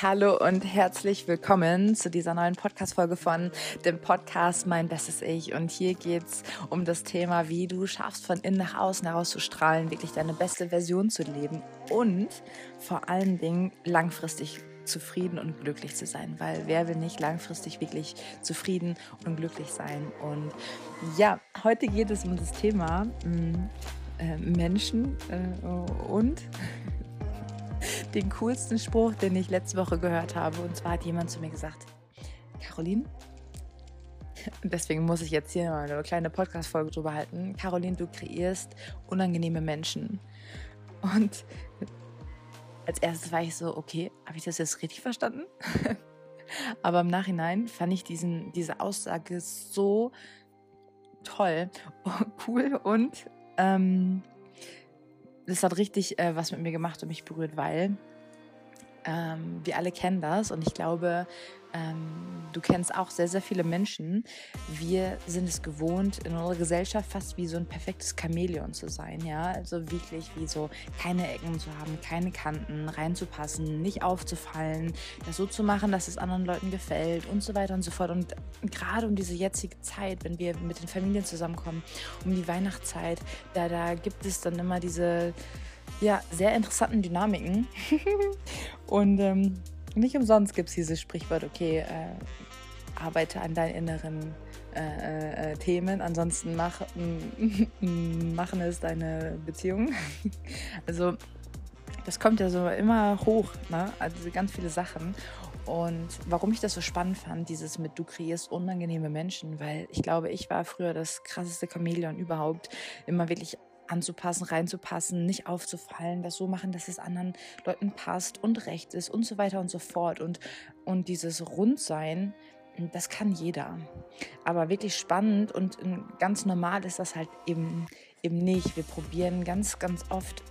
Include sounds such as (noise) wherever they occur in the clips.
Hallo und herzlich willkommen zu dieser neuen Podcast-Folge von dem Podcast Mein Bestes Ich. Und hier geht es um das Thema, wie du schaffst, von innen nach außen herauszustrahlen, wirklich deine beste Version zu leben und vor allen Dingen langfristig zufrieden und glücklich zu sein, weil wer will nicht langfristig wirklich zufrieden und glücklich sein? Und ja, heute geht es um das Thema mm, äh, Menschen äh, und den coolsten Spruch, den ich letzte Woche gehört habe. Und zwar hat jemand zu mir gesagt, Caroline, (laughs) deswegen muss ich jetzt hier mal eine kleine Podcast-Folge drüber halten. Caroline, du kreierst unangenehme Menschen. Und als erstes war ich so, okay, habe ich das jetzt richtig verstanden? (laughs) Aber im Nachhinein fand ich diesen, diese Aussage so toll, (laughs) cool und ähm, das hat richtig äh, was mit mir gemacht und mich berührt, weil ähm, wir alle kennen das und ich glaube, ähm, du kennst auch sehr, sehr viele Menschen. Wir sind es gewohnt, in unserer Gesellschaft fast wie so ein perfektes Chamäleon zu sein, ja. Also wirklich wie so keine Ecken zu haben, keine Kanten, reinzupassen, nicht aufzufallen, das so zu machen, dass es anderen Leuten gefällt und so weiter und so fort. Und gerade um diese jetzige Zeit, wenn wir mit den Familien zusammenkommen, um die Weihnachtszeit, da, da gibt es dann immer diese ja, sehr interessanten Dynamiken. (laughs) und ähm, nicht umsonst gibt es dieses Sprichwort, okay, äh, arbeite an deinen inneren äh, äh, Themen, ansonsten mach, (laughs) machen es deine Beziehungen. (laughs) also das kommt ja so immer hoch, ne? also ganz viele Sachen. Und warum ich das so spannend fand, dieses mit du kreierst unangenehme Menschen, weil ich glaube, ich war früher das krasseste Chamäleon überhaupt. Immer wirklich anzupassen, reinzupassen, nicht aufzufallen, das so machen, dass es anderen Leuten passt und recht ist und so weiter und so fort. Und, und dieses Rundsein, das kann jeder. Aber wirklich spannend und ganz normal ist das halt eben, eben nicht. Wir probieren ganz, ganz oft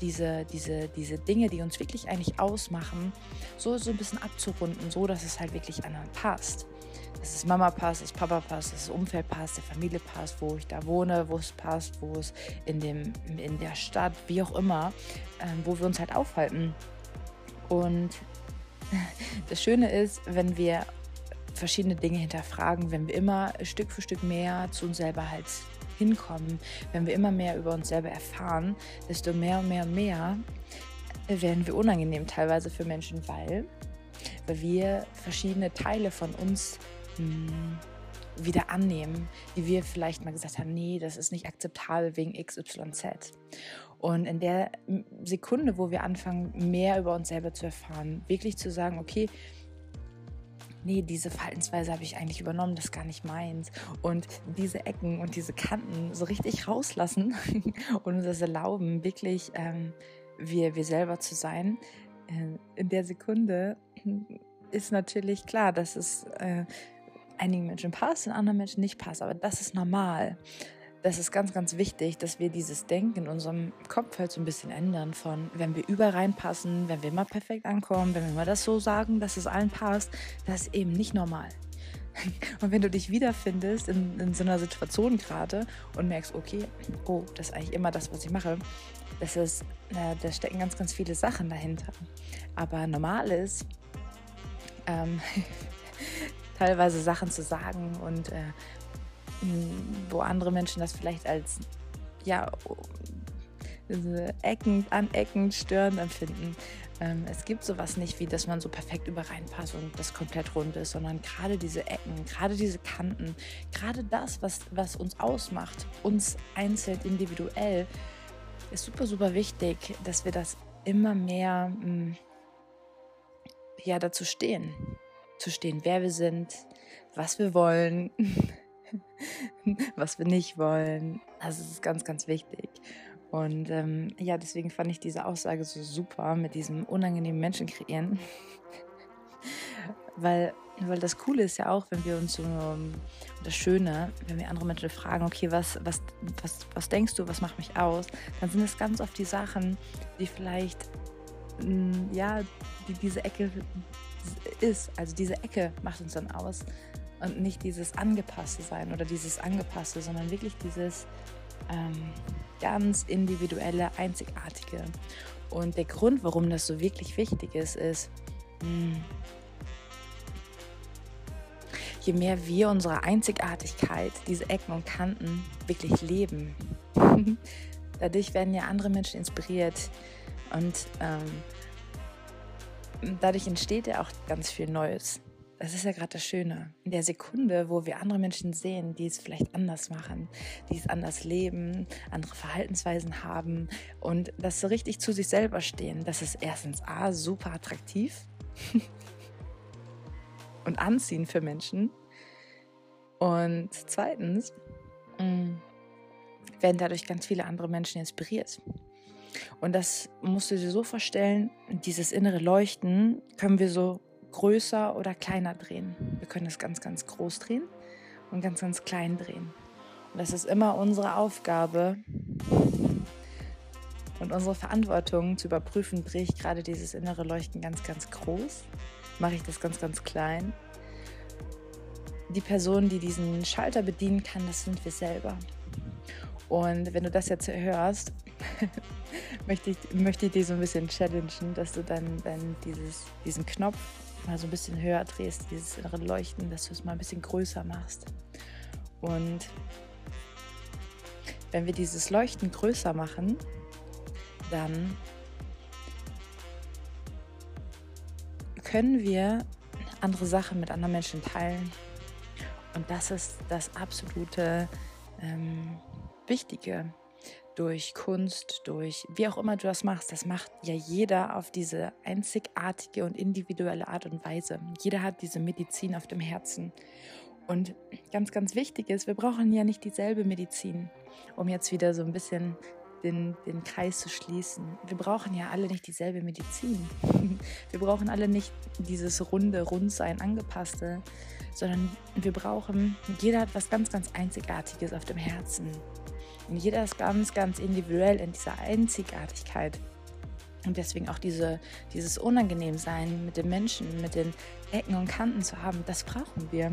diese, diese, diese Dinge, die uns wirklich eigentlich ausmachen, so, so ein bisschen abzurunden, so dass es halt wirklich anderen passt dass es Mama passt, dass Papa passt, dass das Umfeld passt, der Familie passt, wo ich da wohne, wo es passt, wo es in, dem, in der Stadt, wie auch immer, ähm, wo wir uns halt aufhalten. Und (laughs) das Schöne ist, wenn wir verschiedene Dinge hinterfragen, wenn wir immer Stück für Stück mehr zu uns selber halt hinkommen, wenn wir immer mehr über uns selber erfahren, desto mehr und mehr und mehr werden wir unangenehm teilweise für Menschen, weil, weil wir verschiedene Teile von uns hm, wieder annehmen, die wir vielleicht mal gesagt haben, nee, das ist nicht akzeptabel wegen XYZ. Und in der Sekunde, wo wir anfangen, mehr über uns selber zu erfahren, wirklich zu sagen, okay, nee, diese Verhaltensweise habe ich eigentlich übernommen, das ist gar nicht meins. Und diese Ecken und diese Kanten so richtig rauslassen (laughs) und uns das erlauben, wirklich ähm, wir, wir selber zu sein, äh, in der Sekunde ist natürlich klar, dass es äh, einigen Menschen passt, und anderen Menschen nicht passt. Aber das ist normal. Das ist ganz, ganz wichtig, dass wir dieses Denken in unserem Kopf halt so ein bisschen ändern von, wenn wir überall reinpassen, wenn wir immer perfekt ankommen, wenn wir immer das so sagen, dass es allen passt, das ist eben nicht normal. (laughs) Und wenn du dich wiederfindest in, in so einer Situation gerade und merkst, okay, oh, das ist eigentlich immer das, was ich mache, das ist, äh, da stecken ganz, ganz viele Sachen dahinter. Aber normal ist, ähm, (laughs) teilweise Sachen zu sagen und äh, wo andere Menschen das vielleicht als ja eckend, aneckend, störend empfinden. Ähm, es gibt sowas nicht, wie dass man so perfekt überreinpasst und das komplett rund ist, sondern gerade diese Ecken, gerade diese Kanten, gerade das, was, was uns ausmacht, uns einzeln individuell, ist super, super wichtig, dass wir das immer mehr mh, mm, ja, dazu stehen zu stehen, wer wir sind, was wir wollen, (laughs) (laughs) was wir nicht wollen. Das ist ganz, ganz wichtig. Und ähm, ja, deswegen fand ich diese Aussage so super mit diesem unangenehmen Menschen kreieren. (laughs) weil, weil das Coole ist ja auch, wenn wir uns so, das Schöne, wenn wir andere Menschen fragen, okay, was, was, was, was denkst du, was macht mich aus, dann sind es ganz oft die Sachen, die vielleicht, mm, ja, die diese Ecke ist. Also diese Ecke macht uns dann aus und nicht dieses angepasste sein oder dieses angepasste, sondern wirklich dieses ähm, ganz individuelle, einzigartige. Und der Grund, warum das so wirklich wichtig ist, ist, hm. je mehr wir unsere Einzigartigkeit, diese Ecken und Kanten wirklich leben, (laughs) dadurch werden ja andere Menschen inspiriert und ähm, dadurch entsteht ja auch ganz viel Neues. Das ist ja gerade das Schöne. In der Sekunde, wo wir andere Menschen sehen, die es vielleicht anders machen, die es anders leben, andere Verhaltensweisen haben und das so richtig zu sich selber stehen, das ist erstens A, super attraktiv (laughs) und anziehend für Menschen. Und zweitens mh, mm, werden dadurch ganz viele andere Menschen inspiriert. Und das musst du dir so vorstellen, dieses innere Leuchten können wir so größer oder kleiner drehen. Wir können es ganz, ganz groß drehen und ganz, ganz klein drehen. Und das ist immer unsere Aufgabe und unsere Verantwortung zu überprüfen, drehe ich gerade dieses innere Leuchten ganz, ganz groß, mache ich das ganz, ganz klein. Die Person, die diesen Schalter bedienen kann, das sind wir selber. Und wenn du das jetzt hörst, (laughs) möchte, ich, möchte ich dich so ein bisschen challengen, dass du dann, dann dieses, diesen Knopf mal so ein bisschen höher drehst, dieses innere Leuchten, dass du es mal ein bisschen größer machst. Und wenn wir dieses Leuchten größer machen, dann können wir andere Sachen mit anderen Menschen teilen. Und das ist das absolute ähm, Wichtige durch Kunst, durch wie auch immer du das machst, das macht ja jeder auf diese einzigartige und individuelle Art und Weise. Jeder hat diese Medizin auf dem Herzen. Und ganz, ganz wichtig ist, wir brauchen ja nicht dieselbe Medizin, um jetzt wieder so ein bisschen den, den Kreis zu schließen. Wir brauchen ja alle nicht dieselbe Medizin. (laughs) Wir brauchen alle nicht dieses runde Rundsein angepasste, sondern wir brauchen, jeder hat was ganz, ganz Einzigartiges auf dem Herzen. Und jeder ist ganz, ganz individuell in dieser Einzigartigkeit. Und deswegen auch diese, dieses Unangenehmsein mit den Menschen, mit den Ecken und Kanten zu haben, das brauchen wir.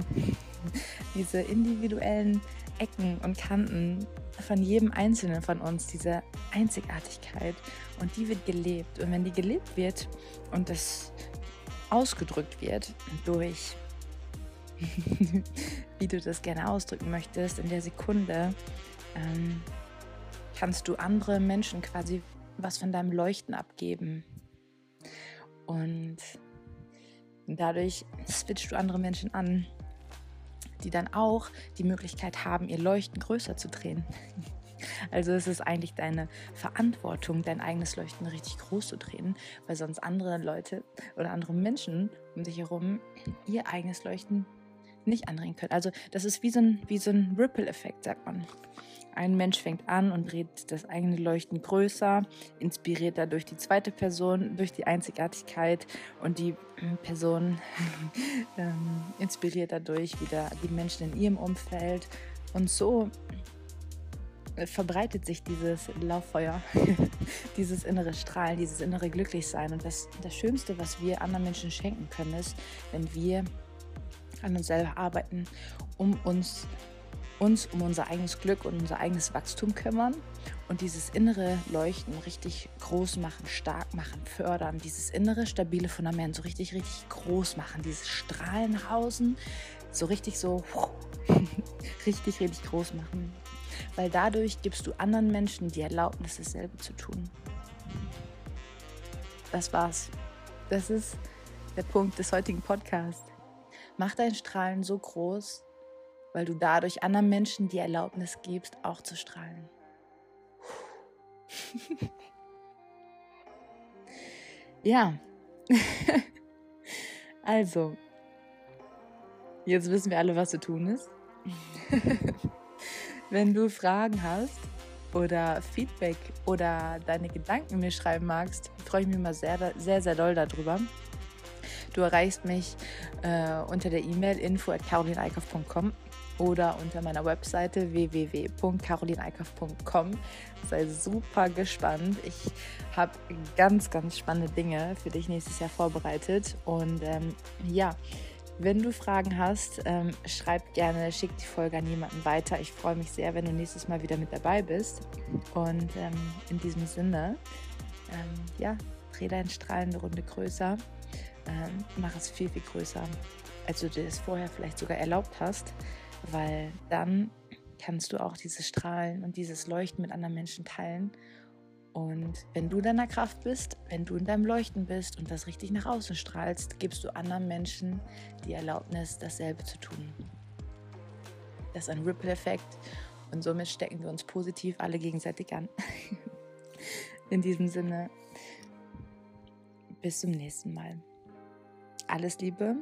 (laughs) diese individuellen Ecken und Kanten von jedem Einzelnen von uns, diese Einzigartigkeit. Und die wird gelebt. Und wenn die gelebt wird und das ausgedrückt wird durch, (laughs) wie du das gerne ausdrücken möchtest, in der Sekunde, ähm, kannst du andere Menschen quasi was von deinem Leuchten abgeben. Und dadurch switchst du andere Menschen an, die dann auch die Möglichkeit haben, ihr Leuchten größer zu drehen. (laughs) Also es ist eigentlich deine Verantwortung, dein eigenes Leuchten richtig groß zu drehen, weil sonst andere Leute oder andere Menschen um dich herum ihr eigenes Leuchten nicht andrehen können. Also das ist wie so ein, wie so ein Ripple-Effekt, sagt man. Ein Mensch fängt an und dreht das eigene Leuchten größer, inspiriert dadurch die zweite Person durch die Einzigartigkeit und die ähm, Person (laughs) ähm, inspiriert dadurch wieder die Menschen in ihrem Umfeld. Und so äh, verbreitet sich dieses Lauffeuer, (laughs) dieses innere Strahlen, dieses innere Glücklichsein. Und das, das Schönste, was wir anderen Menschen schenken können, ist, wenn wir an uns selber arbeiten, um uns uns um unser eigenes Glück und unser eigenes Wachstum kümmern und dieses innere Leuchten richtig groß machen, stark machen, fördern, dieses innere stabile Fundament so richtig, richtig groß machen, dieses Strahlen nach außen so richtig so (laughs) richtig, richtig groß machen. Weil dadurch gibst du anderen Menschen die Erlaubnis, dasselbe zu tun. Das war's. Das ist der Punkt des heutigen Podcasts. Mach dein Strahlen so groß, weil du dadurch anderen Menschen die Erlaubnis gibst, auch zu strahlen. (laughs) ja, (laughs) also, jetzt wissen wir alle, was zu tun ist. (laughs) Wenn du Fragen hast oder Feedback oder deine Gedanken mir schreiben magst, freue ich mich immer sehr, sehr, sehr doll darüber. Du erreichst mich äh, unter der E-Mail info at carolineikoff.com oder unter meiner Webseite www.carolineikoff.com. Sei super gespannt. Ich habe ganz, ganz spannende Dinge für dich nächstes Jahr vorbereitet. Und ähm, ja, wenn du Fragen hast, ähm, schreib gerne, schick die Folge an jemanden weiter. Ich freue mich sehr, wenn du nächstes Mal wieder mit dabei bist. Und ähm, in diesem Sinne, ähm, ja, dreh deinen Strahl eine Runde größer ähm, mach es viel, viel größer, als du dir das vorher vielleicht sogar erlaubt hast, weil dann kannst du auch dieses Strahlen und dieses Leuchten mit anderen Menschen teilen. Und wenn du in deiner Kraft bist, wenn du in deinem Leuchten bist und das richtig nach außen strahlst, gibst du anderen Menschen die Erlaubnis, dasselbe zu tun. Das ist ein Ripple-Effekt und somit stecken wir uns positiv alle gegenseitig an. (laughs) in diesem Sinne, bis zum nächsten Mal. Alles Liebe